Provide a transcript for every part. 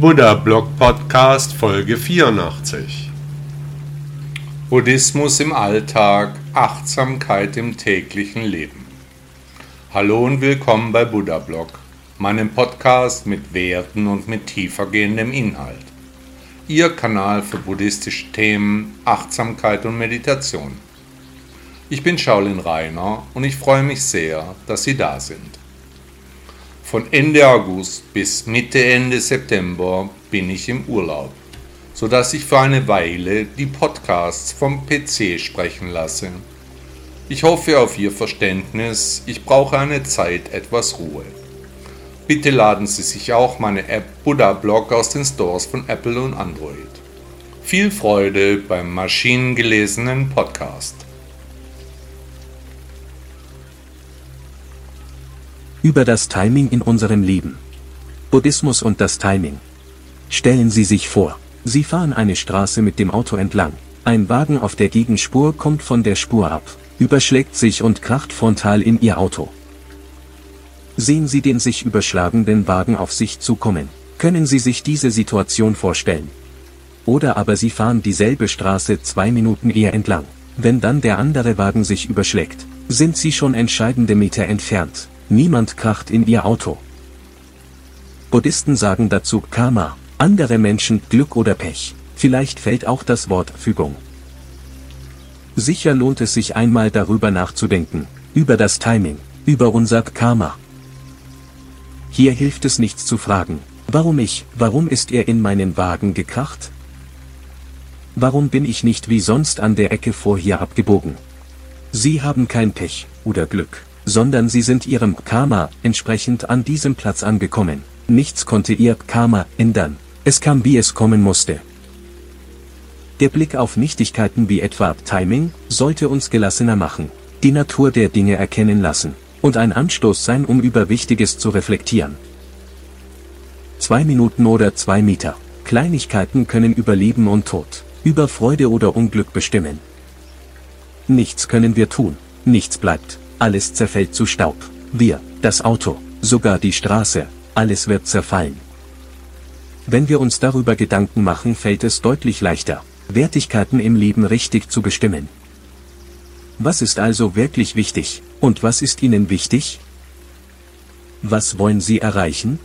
Buddha Blog Podcast Folge 84. Buddhismus im Alltag, Achtsamkeit im täglichen Leben. Hallo und willkommen bei Buddha Blog, meinem Podcast mit Werten und mit tiefergehendem Inhalt. Ihr Kanal für buddhistische Themen, Achtsamkeit und Meditation. Ich bin Shaolin Rainer und ich freue mich sehr, dass Sie da sind. Von Ende August bis Mitte Ende September bin ich im Urlaub, sodass ich für eine Weile die Podcasts vom PC sprechen lasse. Ich hoffe auf Ihr Verständnis, ich brauche eine Zeit etwas Ruhe. Bitte laden Sie sich auch meine App Buddha Blog aus den Stores von Apple und Android. Viel Freude beim maschinengelesenen Podcast. Über das Timing in unserem Leben. Buddhismus und das Timing. Stellen Sie sich vor, Sie fahren eine Straße mit dem Auto entlang. Ein Wagen auf der Gegenspur kommt von der Spur ab, überschlägt sich und kracht frontal in Ihr Auto. Sehen Sie den sich überschlagenden Wagen auf sich zukommen. Können Sie sich diese Situation vorstellen? Oder aber Sie fahren dieselbe Straße zwei Minuten eher entlang. Wenn dann der andere Wagen sich überschlägt, sind Sie schon entscheidende Meter entfernt. Niemand kracht in ihr Auto. Buddhisten sagen dazu Karma, andere Menschen Glück oder Pech. Vielleicht fällt auch das Wort Fügung. Sicher lohnt es sich einmal darüber nachzudenken, über das Timing, über unser Karma. Hier hilft es nichts zu fragen, warum ich, warum ist er in meinen Wagen gekracht? Warum bin ich nicht wie sonst an der Ecke vor hier abgebogen? Sie haben kein Pech oder Glück sondern sie sind ihrem Karma entsprechend an diesem Platz angekommen. Nichts konnte ihr Karma ändern. Es kam wie es kommen musste. Der Blick auf Nichtigkeiten wie etwa Timing sollte uns gelassener machen, die Natur der Dinge erkennen lassen und ein Anstoß sein, um über Wichtiges zu reflektieren. Zwei Minuten oder zwei Meter. Kleinigkeiten können über Leben und Tod, über Freude oder Unglück bestimmen. Nichts können wir tun, nichts bleibt alles zerfällt zu Staub. Wir, das Auto, sogar die Straße, alles wird zerfallen. Wenn wir uns darüber Gedanken machen, fällt es deutlich leichter, Wertigkeiten im Leben richtig zu bestimmen. Was ist also wirklich wichtig, und was ist Ihnen wichtig? Was wollen Sie erreichen?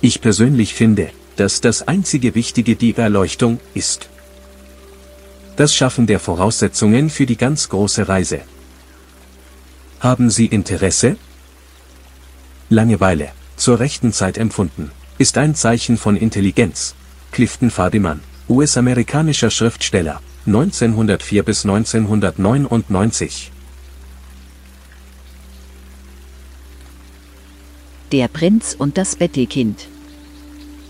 Ich persönlich finde, dass das einzige Wichtige die Erleuchtung ist. Das Schaffen der Voraussetzungen für die ganz große Reise. Haben Sie Interesse? Langeweile, zur rechten Zeit empfunden, ist ein Zeichen von Intelligenz. Clifton Fadiman, US-amerikanischer Schriftsteller, 1904 bis 1999. Der Prinz und das Bettelkind.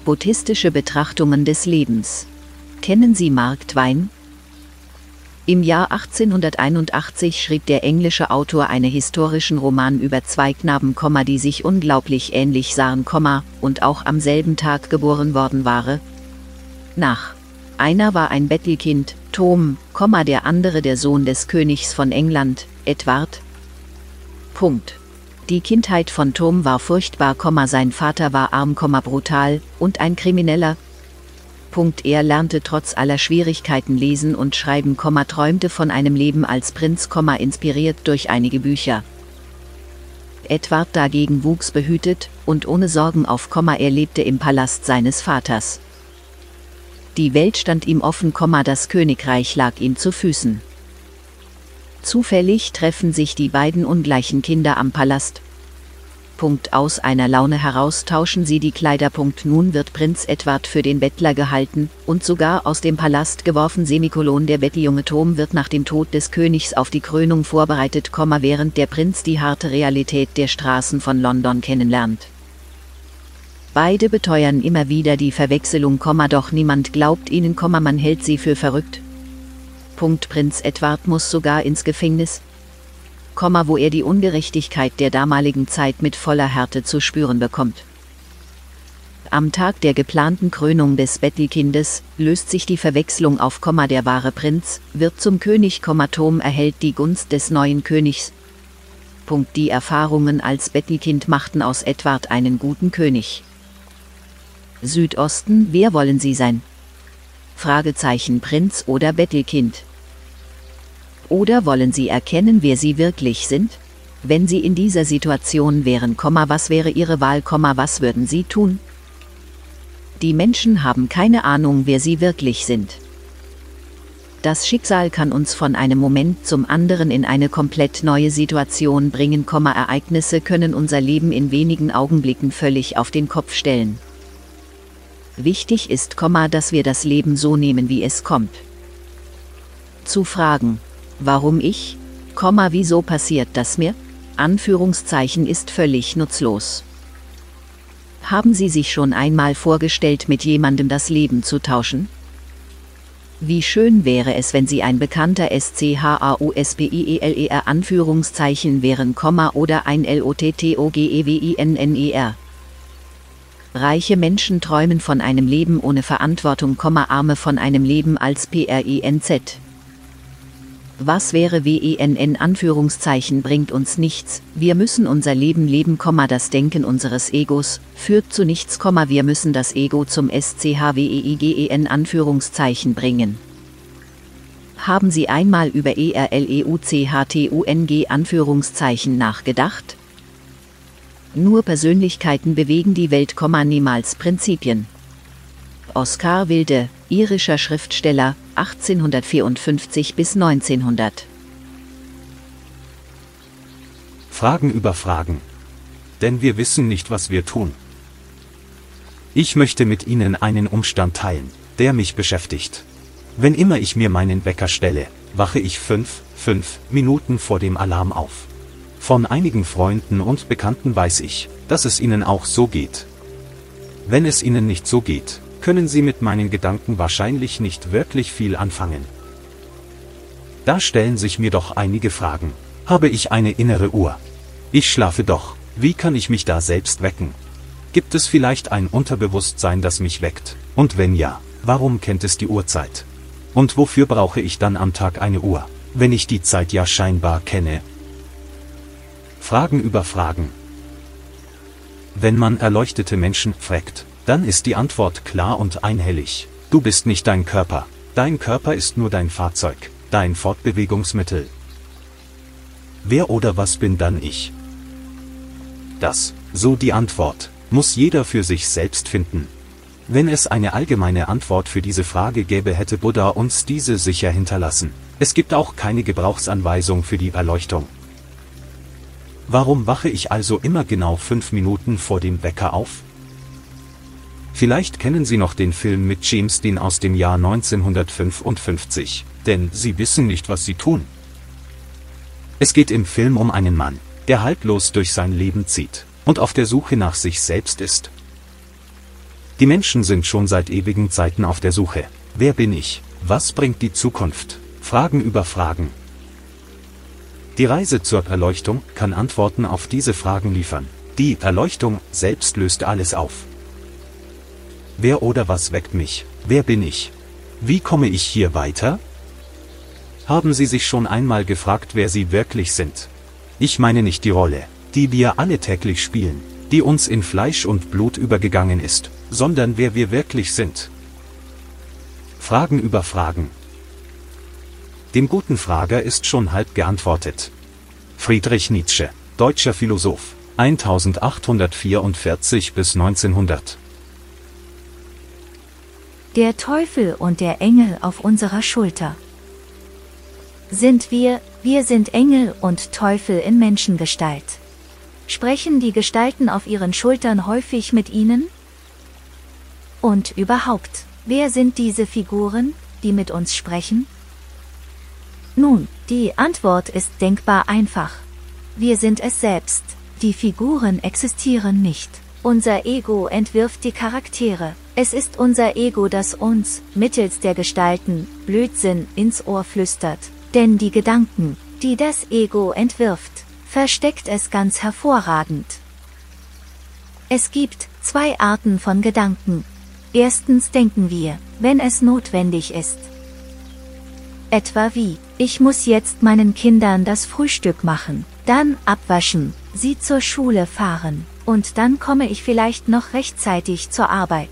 Buddhistische Betrachtungen des Lebens. Kennen Sie Mark Twain? Im Jahr 1881 schrieb der englische Autor einen historischen Roman über zwei Knaben, die sich unglaublich ähnlich sahen, und auch am selben Tag geboren worden waren. Nach. Einer war ein Bettelkind, Tom, der andere der Sohn des Königs von England, Edward. Punkt. Die Kindheit von Tom war furchtbar, sein Vater war arm, brutal und ein Krimineller, er lernte trotz aller Schwierigkeiten lesen und schreiben, träumte von einem Leben als Prinz, inspiriert durch einige Bücher. Edward dagegen wuchs behütet und ohne Sorgen auf, er lebte im Palast seines Vaters. Die Welt stand ihm offen, das Königreich lag ihm zu Füßen. Zufällig treffen sich die beiden ungleichen Kinder am Palast, aus einer Laune heraus tauschen sie die Kleider. Punkt nun wird Prinz Edward für den Bettler gehalten und sogar aus dem Palast geworfen. Semikolon der Betteljunge Tom wird nach dem Tod des Königs auf die Krönung vorbereitet, während der Prinz die harte Realität der Straßen von London kennenlernt. Beide beteuern immer wieder die Verwechslung, doch niemand glaubt ihnen, man hält sie für verrückt. Punkt Prinz Edward muss sogar ins Gefängnis, wo er die Ungerechtigkeit der damaligen Zeit mit voller Härte zu spüren bekommt. Am Tag der geplanten Krönung des Bettelkindes löst sich die Verwechslung auf, der wahre Prinz wird zum König, Tom erhält die Gunst des neuen Königs. Punkt die Erfahrungen als Bettelkind machten aus Edward einen guten König. Südosten, wer wollen Sie sein? Fragezeichen Prinz oder Bettelkind. Oder wollen Sie erkennen, wer Sie wirklich sind? Wenn Sie in dieser Situation wären, was wäre Ihre Wahl, was würden Sie tun? Die Menschen haben keine Ahnung, wer sie wirklich sind. Das Schicksal kann uns von einem Moment zum anderen in eine komplett neue Situation bringen, Ereignisse können unser Leben in wenigen Augenblicken völlig auf den Kopf stellen. Wichtig ist, dass wir das Leben so nehmen, wie es kommt. Zu fragen, warum ich, wieso passiert das mir? Anführungszeichen ist völlig nutzlos. Haben Sie sich schon einmal vorgestellt, mit jemandem das Leben zu tauschen? Wie schön wäre es, wenn Sie ein bekannter SCHAUSPIELER Anführungszeichen wären, oder ein LOTTOGEWINNER. Reiche Menschen träumen von einem Leben ohne Verantwortung, arme von einem Leben als PRINZ. Was wäre WENN Anführungszeichen bringt uns nichts, wir müssen unser Leben leben, das Denken unseres Egos, führt zu nichts, wir müssen das Ego zum SCHWEIGEN Anführungszeichen bringen. Haben Sie einmal über ERLEUCHTUNG Anführungszeichen nachgedacht? Nur Persönlichkeiten bewegen die Welt, niemals Prinzipien. Oskar Wilde, irischer Schriftsteller, 1854 bis 1900. Fragen über Fragen. Denn wir wissen nicht, was wir tun. Ich möchte mit Ihnen einen Umstand teilen, der mich beschäftigt. Wenn immer ich mir meinen Wecker stelle, wache ich fünf, fünf Minuten vor dem Alarm auf. Von einigen Freunden und Bekannten weiß ich, dass es ihnen auch so geht. Wenn es ihnen nicht so geht, können Sie mit meinen Gedanken wahrscheinlich nicht wirklich viel anfangen. Da stellen sich mir doch einige Fragen. Habe ich eine innere Uhr? Ich schlafe doch, wie kann ich mich da selbst wecken? Gibt es vielleicht ein Unterbewusstsein, das mich weckt? Und wenn ja, warum kennt es die Uhrzeit? Und wofür brauche ich dann am Tag eine Uhr, wenn ich die Zeit ja scheinbar kenne? Fragen über Fragen. Wenn man erleuchtete Menschen fragt, dann ist die Antwort klar und einhellig. Du bist nicht dein Körper. Dein Körper ist nur dein Fahrzeug, dein Fortbewegungsmittel. Wer oder was bin dann ich? Das, so die Antwort, muss jeder für sich selbst finden. Wenn es eine allgemeine Antwort für diese Frage gäbe, hätte Buddha uns diese sicher hinterlassen. Es gibt auch keine Gebrauchsanweisung für die Erleuchtung. Warum wache ich also immer genau fünf Minuten vor dem Wecker auf? Vielleicht kennen Sie noch den Film mit James Dean aus dem Jahr 1955, denn Sie wissen nicht, was Sie tun. Es geht im Film um einen Mann, der haltlos durch sein Leben zieht und auf der Suche nach sich selbst ist. Die Menschen sind schon seit ewigen Zeiten auf der Suche. Wer bin ich? Was bringt die Zukunft? Fragen über Fragen. Die Reise zur Erleuchtung kann Antworten auf diese Fragen liefern. Die Erleuchtung selbst löst alles auf. Wer oder was weckt mich? Wer bin ich? Wie komme ich hier weiter? Haben Sie sich schon einmal gefragt, wer Sie wirklich sind? Ich meine nicht die Rolle, die wir alle täglich spielen, die uns in Fleisch und Blut übergegangen ist, sondern wer wir wirklich sind. Fragen über Fragen. Dem guten Frager ist schon halb geantwortet. Friedrich Nietzsche, deutscher Philosoph, 1844 bis 1900 der Teufel und der Engel auf unserer Schulter. Sind wir, wir sind Engel und Teufel in Menschengestalt. Sprechen die Gestalten auf ihren Schultern häufig mit ihnen? Und überhaupt, wer sind diese Figuren, die mit uns sprechen? Nun, die Antwort ist denkbar einfach. Wir sind es selbst, die Figuren existieren nicht. Unser Ego entwirft die Charaktere. Es ist unser Ego, das uns, mittels der Gestalten, Blödsinn ins Ohr flüstert. Denn die Gedanken, die das Ego entwirft, versteckt es ganz hervorragend. Es gibt zwei Arten von Gedanken. Erstens denken wir, wenn es notwendig ist. Etwa wie, ich muss jetzt meinen Kindern das Frühstück machen, dann abwaschen, sie zur Schule fahren, und dann komme ich vielleicht noch rechtzeitig zur Arbeit.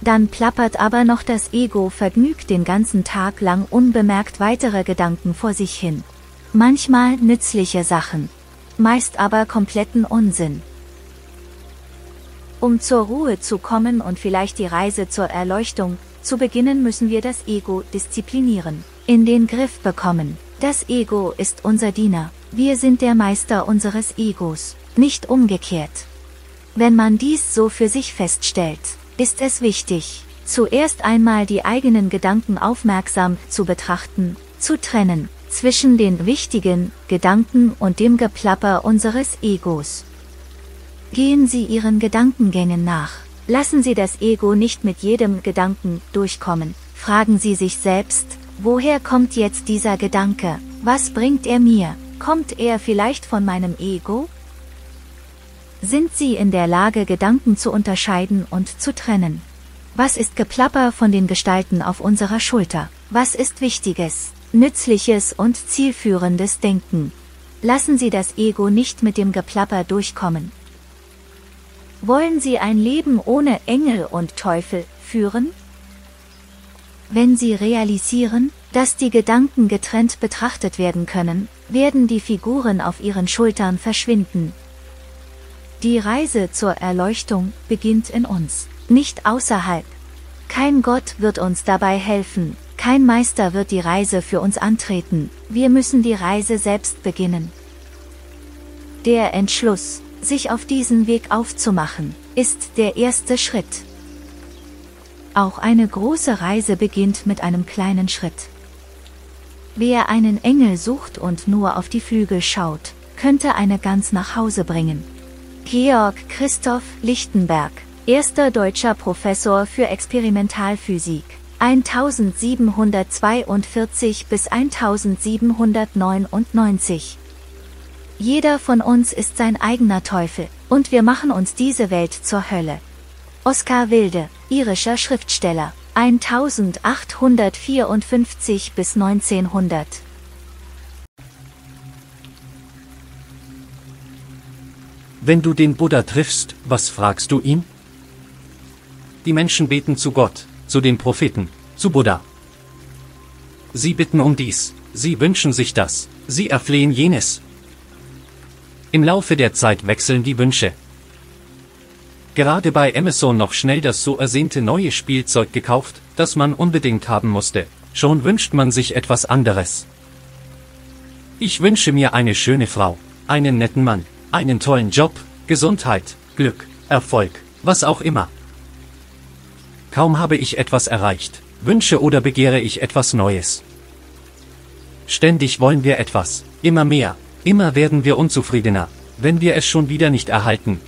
Dann plappert aber noch das Ego vergnügt den ganzen Tag lang unbemerkt weitere Gedanken vor sich hin. Manchmal nützliche Sachen. Meist aber kompletten Unsinn. Um zur Ruhe zu kommen und vielleicht die Reise zur Erleuchtung zu beginnen, müssen wir das Ego disziplinieren, in den Griff bekommen. Das Ego ist unser Diener. Wir sind der Meister unseres Egos, nicht umgekehrt. Wenn man dies so für sich feststellt, ist es wichtig, zuerst einmal die eigenen Gedanken aufmerksam zu betrachten, zu trennen, zwischen den wichtigen Gedanken und dem Geplapper unseres Egos. Gehen Sie Ihren Gedankengängen nach. Lassen Sie das Ego nicht mit jedem Gedanken durchkommen. Fragen Sie sich selbst, woher kommt jetzt dieser Gedanke? Was bringt er mir? Kommt er vielleicht von meinem Ego? Sind Sie in der Lage, Gedanken zu unterscheiden und zu trennen? Was ist Geplapper von den Gestalten auf unserer Schulter? Was ist wichtiges, nützliches und zielführendes Denken? Lassen Sie das Ego nicht mit dem Geplapper durchkommen. Wollen Sie ein Leben ohne Engel und Teufel führen? Wenn Sie realisieren, dass die Gedanken getrennt betrachtet werden können, werden die Figuren auf Ihren Schultern verschwinden. Die Reise zur Erleuchtung beginnt in uns, nicht außerhalb. Kein Gott wird uns dabei helfen, kein Meister wird die Reise für uns antreten, wir müssen die Reise selbst beginnen. Der Entschluss, sich auf diesen Weg aufzumachen, ist der erste Schritt. Auch eine große Reise beginnt mit einem kleinen Schritt. Wer einen Engel sucht und nur auf die Flügel schaut, könnte eine Gans nach Hause bringen. Georg Christoph Lichtenberg, erster deutscher Professor für Experimentalphysik, 1742 bis 1799 jeder von uns ist sein eigener Teufel, und wir machen uns diese Welt zur Hölle. Oskar Wilde, irischer Schriftsteller, 1854 bis 1900. Wenn du den Buddha triffst, was fragst du ihn? Die Menschen beten zu Gott, zu den Propheten, zu Buddha. Sie bitten um dies, sie wünschen sich das, sie erflehen jenes, im Laufe der Zeit wechseln die Wünsche. Gerade bei Amazon noch schnell das so ersehnte neue Spielzeug gekauft, das man unbedingt haben musste. Schon wünscht man sich etwas anderes. Ich wünsche mir eine schöne Frau, einen netten Mann, einen tollen Job, Gesundheit, Glück, Erfolg, was auch immer. Kaum habe ich etwas erreicht, wünsche oder begehre ich etwas Neues. Ständig wollen wir etwas, immer mehr, Immer werden wir unzufriedener, wenn wir es schon wieder nicht erhalten.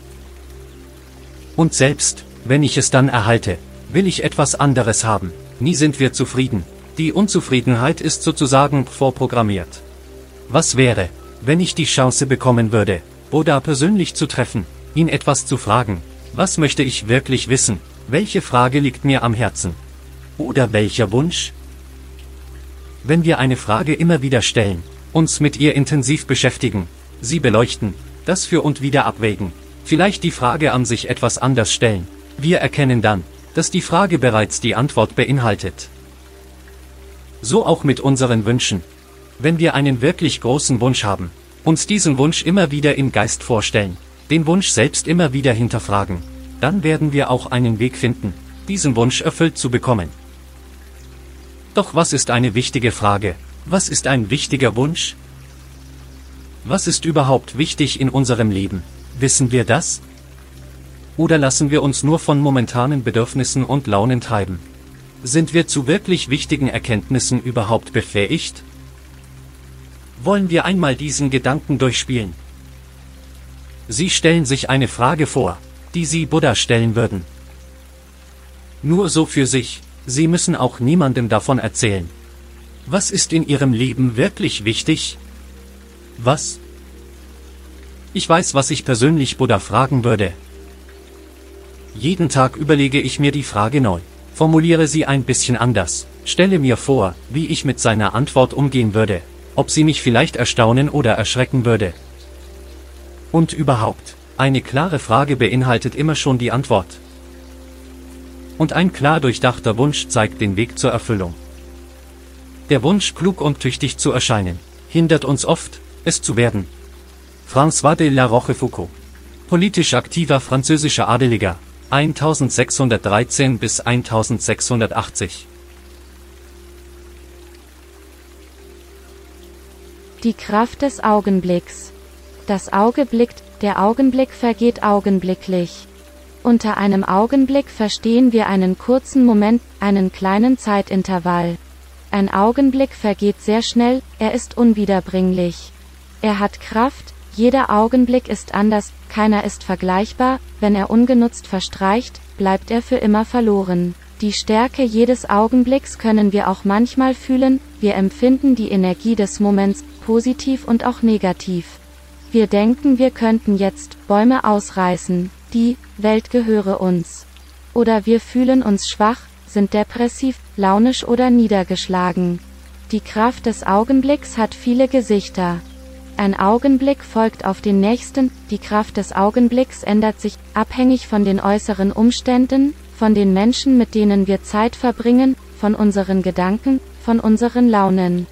Und selbst, wenn ich es dann erhalte, will ich etwas anderes haben. Nie sind wir zufrieden. Die Unzufriedenheit ist sozusagen vorprogrammiert. Was wäre, wenn ich die Chance bekommen würde, Buddha persönlich zu treffen, ihn etwas zu fragen? Was möchte ich wirklich wissen? Welche Frage liegt mir am Herzen? Oder welcher Wunsch? Wenn wir eine Frage immer wieder stellen, uns mit ihr intensiv beschäftigen, sie beleuchten, das für und wieder abwägen, vielleicht die Frage an sich etwas anders stellen. Wir erkennen dann, dass die Frage bereits die Antwort beinhaltet. So auch mit unseren Wünschen. Wenn wir einen wirklich großen Wunsch haben, uns diesen Wunsch immer wieder im Geist vorstellen, den Wunsch selbst immer wieder hinterfragen, dann werden wir auch einen Weg finden, diesen Wunsch erfüllt zu bekommen. Doch was ist eine wichtige Frage, was ist ein wichtiger Wunsch? Was ist überhaupt wichtig in unserem Leben? Wissen wir das? Oder lassen wir uns nur von momentanen Bedürfnissen und Launen treiben? Sind wir zu wirklich wichtigen Erkenntnissen überhaupt befähigt? Wollen wir einmal diesen Gedanken durchspielen? Sie stellen sich eine Frage vor, die Sie Buddha stellen würden. Nur so für sich, Sie müssen auch niemandem davon erzählen. Was ist in Ihrem Leben wirklich wichtig? Was? Ich weiß, was ich persönlich Buddha fragen würde. Jeden Tag überlege ich mir die Frage neu, formuliere sie ein bisschen anders, stelle mir vor, wie ich mit seiner Antwort umgehen würde, ob sie mich vielleicht erstaunen oder erschrecken würde. Und überhaupt, eine klare Frage beinhaltet immer schon die Antwort. Und ein klar durchdachter Wunsch zeigt den Weg zur Erfüllung. Der Wunsch, klug und tüchtig zu erscheinen, hindert uns oft, es zu werden. François de la Rochefoucauld. Politisch aktiver französischer Adeliger, 1613 bis 1680. Die Kraft des Augenblicks. Das Auge blickt, der Augenblick vergeht augenblicklich. Unter einem Augenblick verstehen wir einen kurzen Moment, einen kleinen Zeitintervall. Ein Augenblick vergeht sehr schnell, er ist unwiederbringlich. Er hat Kraft, jeder Augenblick ist anders, keiner ist vergleichbar, wenn er ungenutzt verstreicht, bleibt er für immer verloren. Die Stärke jedes Augenblicks können wir auch manchmal fühlen, wir empfinden die Energie des Moments, positiv und auch negativ. Wir denken, wir könnten jetzt Bäume ausreißen, die Welt gehöre uns. Oder wir fühlen uns schwach, sind depressiv, launisch oder niedergeschlagen. Die Kraft des Augenblicks hat viele Gesichter. Ein Augenblick folgt auf den nächsten, die Kraft des Augenblicks ändert sich, abhängig von den äußeren Umständen, von den Menschen, mit denen wir Zeit verbringen, von unseren Gedanken, von unseren Launen.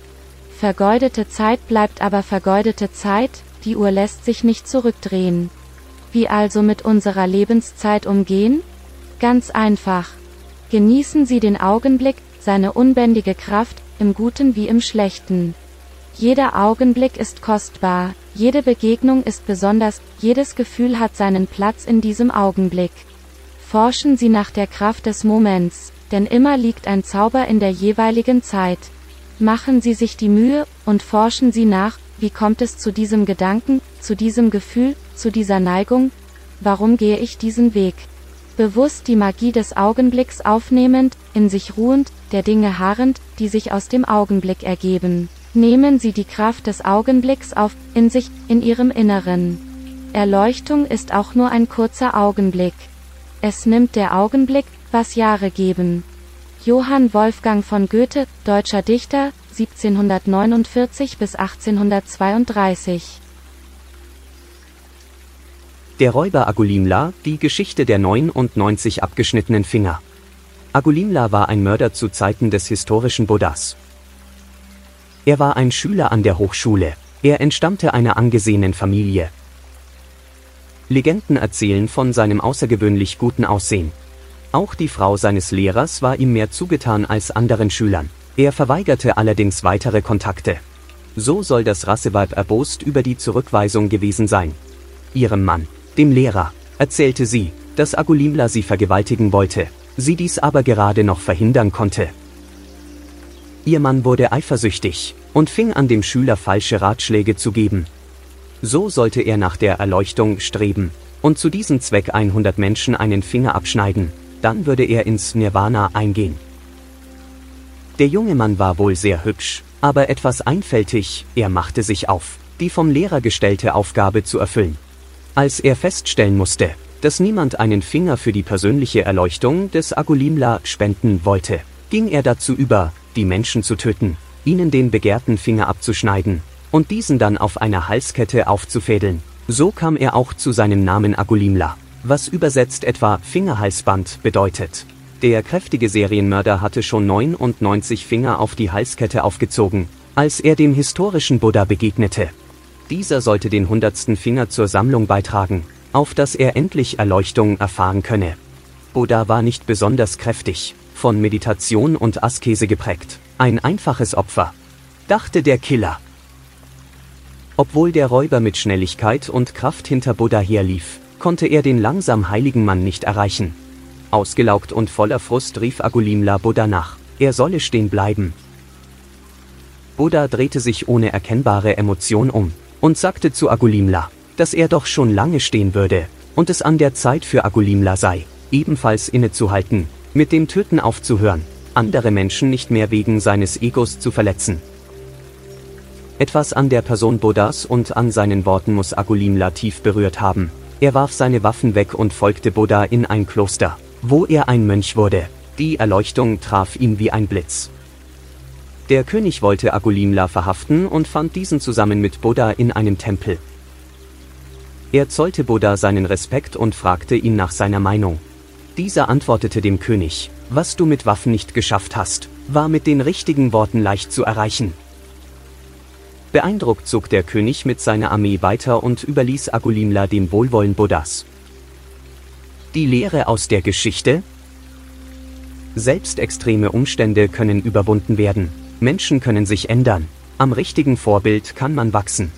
Vergeudete Zeit bleibt aber vergeudete Zeit, die Uhr lässt sich nicht zurückdrehen. Wie also mit unserer Lebenszeit umgehen? Ganz einfach. Genießen Sie den Augenblick, seine unbändige Kraft, im Guten wie im Schlechten. Jeder Augenblick ist kostbar, jede Begegnung ist besonders, jedes Gefühl hat seinen Platz in diesem Augenblick. Forschen Sie nach der Kraft des Moments, denn immer liegt ein Zauber in der jeweiligen Zeit. Machen Sie sich die Mühe, und forschen Sie nach, wie kommt es zu diesem Gedanken, zu diesem Gefühl, zu dieser Neigung? Warum gehe ich diesen Weg? Bewusst die Magie des Augenblicks aufnehmend, in sich ruhend, der Dinge harrend, die sich aus dem Augenblick ergeben. Nehmen Sie die Kraft des Augenblicks auf, in sich, in Ihrem Inneren. Erleuchtung ist auch nur ein kurzer Augenblick. Es nimmt der Augenblick, was Jahre geben. Johann Wolfgang von Goethe, deutscher Dichter, 1749 bis 1832. Der Räuber Agulimla, die Geschichte der 99 abgeschnittenen Finger. Agulimla war ein Mörder zu Zeiten des historischen Buddhas. Er war ein Schüler an der Hochschule. Er entstammte einer angesehenen Familie. Legenden erzählen von seinem außergewöhnlich guten Aussehen. Auch die Frau seines Lehrers war ihm mehr zugetan als anderen Schülern. Er verweigerte allerdings weitere Kontakte. So soll das Rasseweib erbost über die Zurückweisung gewesen sein. Ihrem Mann, dem Lehrer, erzählte sie, dass Agulimla sie vergewaltigen wollte, sie dies aber gerade noch verhindern konnte. Ihr Mann wurde eifersüchtig und fing an dem Schüler falsche Ratschläge zu geben. So sollte er nach der Erleuchtung streben und zu diesem Zweck 100 Menschen einen Finger abschneiden, dann würde er ins Nirvana eingehen. Der junge Mann war wohl sehr hübsch, aber etwas einfältig, er machte sich auf, die vom Lehrer gestellte Aufgabe zu erfüllen. Als er feststellen musste, dass niemand einen Finger für die persönliche Erleuchtung des Agulimla spenden wollte, ging er dazu über, die Menschen zu töten, ihnen den begehrten Finger abzuschneiden und diesen dann auf einer Halskette aufzufädeln. So kam er auch zu seinem Namen Agulimla, was übersetzt etwa Fingerhalsband bedeutet. Der kräftige Serienmörder hatte schon 99 Finger auf die Halskette aufgezogen, als er dem historischen Buddha begegnete. Dieser sollte den hundertsten Finger zur Sammlung beitragen, auf dass er endlich Erleuchtung erfahren könne. Buddha war nicht besonders kräftig, von Meditation und Askese geprägt. Ein einfaches Opfer, dachte der Killer. Obwohl der Räuber mit Schnelligkeit und Kraft hinter Buddha herlief, konnte er den langsam heiligen Mann nicht erreichen. Ausgelaugt und voller Frust rief Agulimla Buddha nach, er solle stehen bleiben. Buddha drehte sich ohne erkennbare Emotion um und sagte zu Agulimla, dass er doch schon lange stehen würde und es an der Zeit für Agulimla sei, ebenfalls innezuhalten mit dem Töten aufzuhören, andere Menschen nicht mehr wegen seines Egos zu verletzen. Etwas an der Person Buddhas und an seinen Worten muss Agulimla tief berührt haben. Er warf seine Waffen weg und folgte Buddha in ein Kloster, wo er ein Mönch wurde. Die Erleuchtung traf ihn wie ein Blitz. Der König wollte Agulimla verhaften und fand diesen zusammen mit Buddha in einem Tempel. Er zollte Buddha seinen Respekt und fragte ihn nach seiner Meinung. Dieser antwortete dem König, was du mit Waffen nicht geschafft hast, war mit den richtigen Worten leicht zu erreichen. Beeindruckt zog der König mit seiner Armee weiter und überließ Agulimla dem Wohlwollen Buddhas. Die Lehre aus der Geschichte? Selbst extreme Umstände können überwunden werden, Menschen können sich ändern, am richtigen Vorbild kann man wachsen.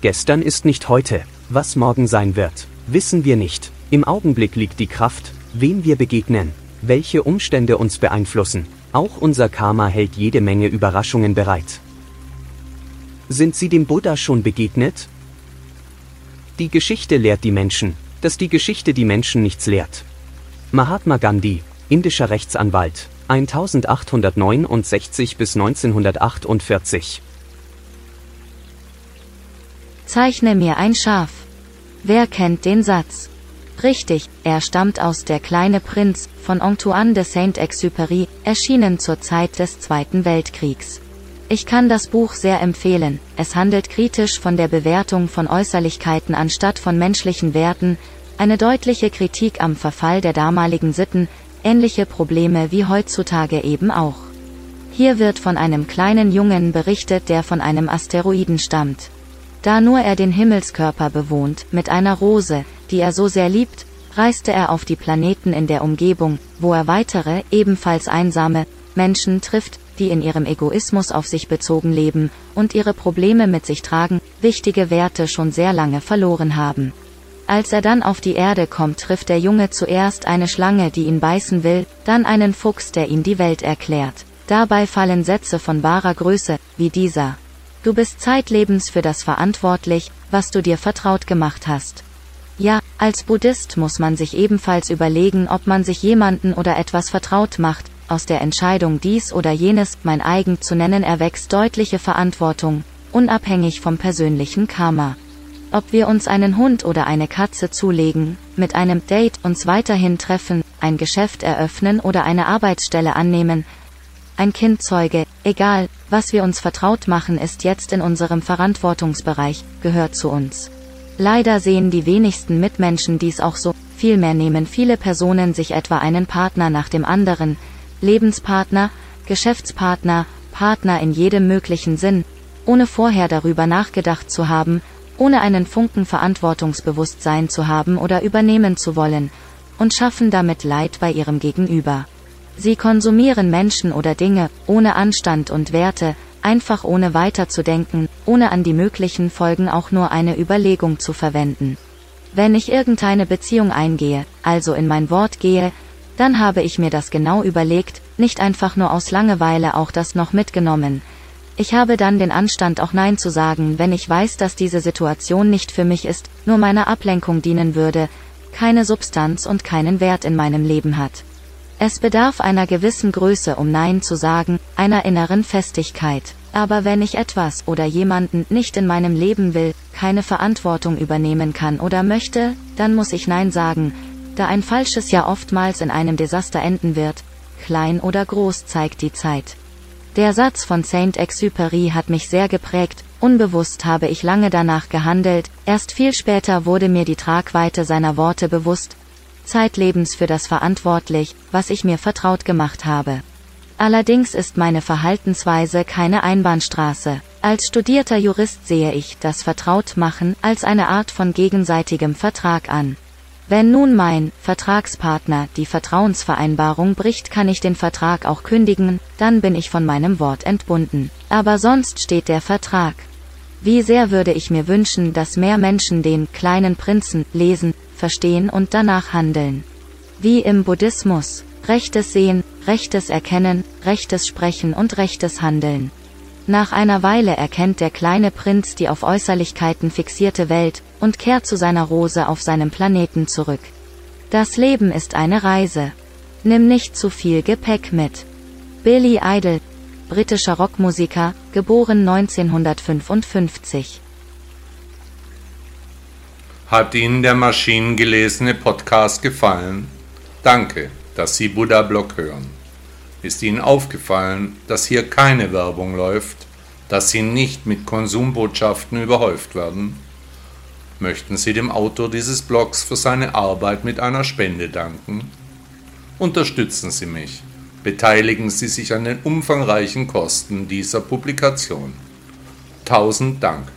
Gestern ist nicht heute, was morgen sein wird, wissen wir nicht. Im Augenblick liegt die Kraft, wem wir begegnen, welche Umstände uns beeinflussen. Auch unser Karma hält jede Menge Überraschungen bereit. Sind Sie dem Buddha schon begegnet? Die Geschichte lehrt die Menschen, dass die Geschichte die Menschen nichts lehrt. Mahatma Gandhi, indischer Rechtsanwalt, 1869 bis 1948. Zeichne mir ein Schaf. Wer kennt den Satz? Richtig, er stammt aus Der kleine Prinz von Antoine de Saint-Exupéry, erschienen zur Zeit des Zweiten Weltkriegs. Ich kann das Buch sehr empfehlen. Es handelt kritisch von der Bewertung von Äußerlichkeiten anstatt von menschlichen Werten, eine deutliche Kritik am Verfall der damaligen Sitten, ähnliche Probleme wie heutzutage eben auch. Hier wird von einem kleinen Jungen berichtet, der von einem Asteroiden stammt. Da nur er den Himmelskörper bewohnt, mit einer Rose, die er so sehr liebt, reiste er auf die Planeten in der Umgebung, wo er weitere, ebenfalls einsame, Menschen trifft, die in ihrem Egoismus auf sich bezogen leben und ihre Probleme mit sich tragen, wichtige Werte schon sehr lange verloren haben. Als er dann auf die Erde kommt, trifft der Junge zuerst eine Schlange, die ihn beißen will, dann einen Fuchs, der ihm die Welt erklärt. Dabei fallen Sätze von wahrer Größe, wie dieser. Du bist zeitlebens für das verantwortlich, was du dir vertraut gemacht hast. Ja, als Buddhist muss man sich ebenfalls überlegen, ob man sich jemanden oder etwas vertraut macht, aus der Entscheidung dies oder jenes mein eigen zu nennen erwächst deutliche Verantwortung, unabhängig vom persönlichen Karma. Ob wir uns einen Hund oder eine Katze zulegen, mit einem Date uns weiterhin treffen, ein Geschäft eröffnen oder eine Arbeitsstelle annehmen, ein Kind zeuge, egal, was wir uns vertraut machen, ist jetzt in unserem Verantwortungsbereich, gehört zu uns. Leider sehen die wenigsten Mitmenschen dies auch so, vielmehr nehmen viele Personen sich etwa einen Partner nach dem anderen, Lebenspartner, Geschäftspartner, Partner in jedem möglichen Sinn, ohne vorher darüber nachgedacht zu haben, ohne einen Funken Verantwortungsbewusstsein zu haben oder übernehmen zu wollen, und schaffen damit Leid bei ihrem Gegenüber. Sie konsumieren Menschen oder Dinge, ohne Anstand und Werte, einfach ohne weiterzudenken, ohne an die möglichen Folgen auch nur eine Überlegung zu verwenden. Wenn ich irgendeine Beziehung eingehe, also in mein Wort gehe, dann habe ich mir das genau überlegt, nicht einfach nur aus Langeweile auch das noch mitgenommen. Ich habe dann den Anstand auch Nein zu sagen, wenn ich weiß, dass diese Situation nicht für mich ist, nur meiner Ablenkung dienen würde, keine Substanz und keinen Wert in meinem Leben hat. Es bedarf einer gewissen Größe, um Nein zu sagen, einer inneren Festigkeit. Aber wenn ich etwas oder jemanden nicht in meinem Leben will, keine Verantwortung übernehmen kann oder möchte, dann muss ich Nein sagen, da ein falsches Jahr oftmals in einem Desaster enden wird, klein oder groß zeigt die Zeit. Der Satz von Saint-Exupéry hat mich sehr geprägt, unbewusst habe ich lange danach gehandelt, erst viel später wurde mir die Tragweite seiner Worte bewusst, zeitlebens für das verantwortlich, was ich mir vertraut gemacht habe. Allerdings ist meine Verhaltensweise keine Einbahnstraße. Als studierter Jurist sehe ich das Vertrautmachen als eine Art von gegenseitigem Vertrag an. Wenn nun mein Vertragspartner die Vertrauensvereinbarung bricht, kann ich den Vertrag auch kündigen, dann bin ich von meinem Wort entbunden. Aber sonst steht der Vertrag. Wie sehr würde ich mir wünschen, dass mehr Menschen den kleinen Prinzen lesen, verstehen und danach handeln. Wie im Buddhismus. Rechtes Sehen, rechtes Erkennen, rechtes Sprechen und rechtes Handeln. Nach einer Weile erkennt der kleine Prinz die auf Äußerlichkeiten fixierte Welt und kehrt zu seiner Rose auf seinem Planeten zurück. Das Leben ist eine Reise. Nimm nicht zu viel Gepäck mit. Billy Idol, britischer Rockmusiker, geboren 1955. Hat Ihnen der maschinengelesene Podcast gefallen? Danke, dass Sie Buddha Blog hören. Ist Ihnen aufgefallen, dass hier keine Werbung läuft, dass Sie nicht mit Konsumbotschaften überhäuft werden? Möchten Sie dem Autor dieses Blogs für seine Arbeit mit einer Spende danken? Unterstützen Sie mich. Beteiligen Sie sich an den umfangreichen Kosten dieser Publikation. Tausend Dank.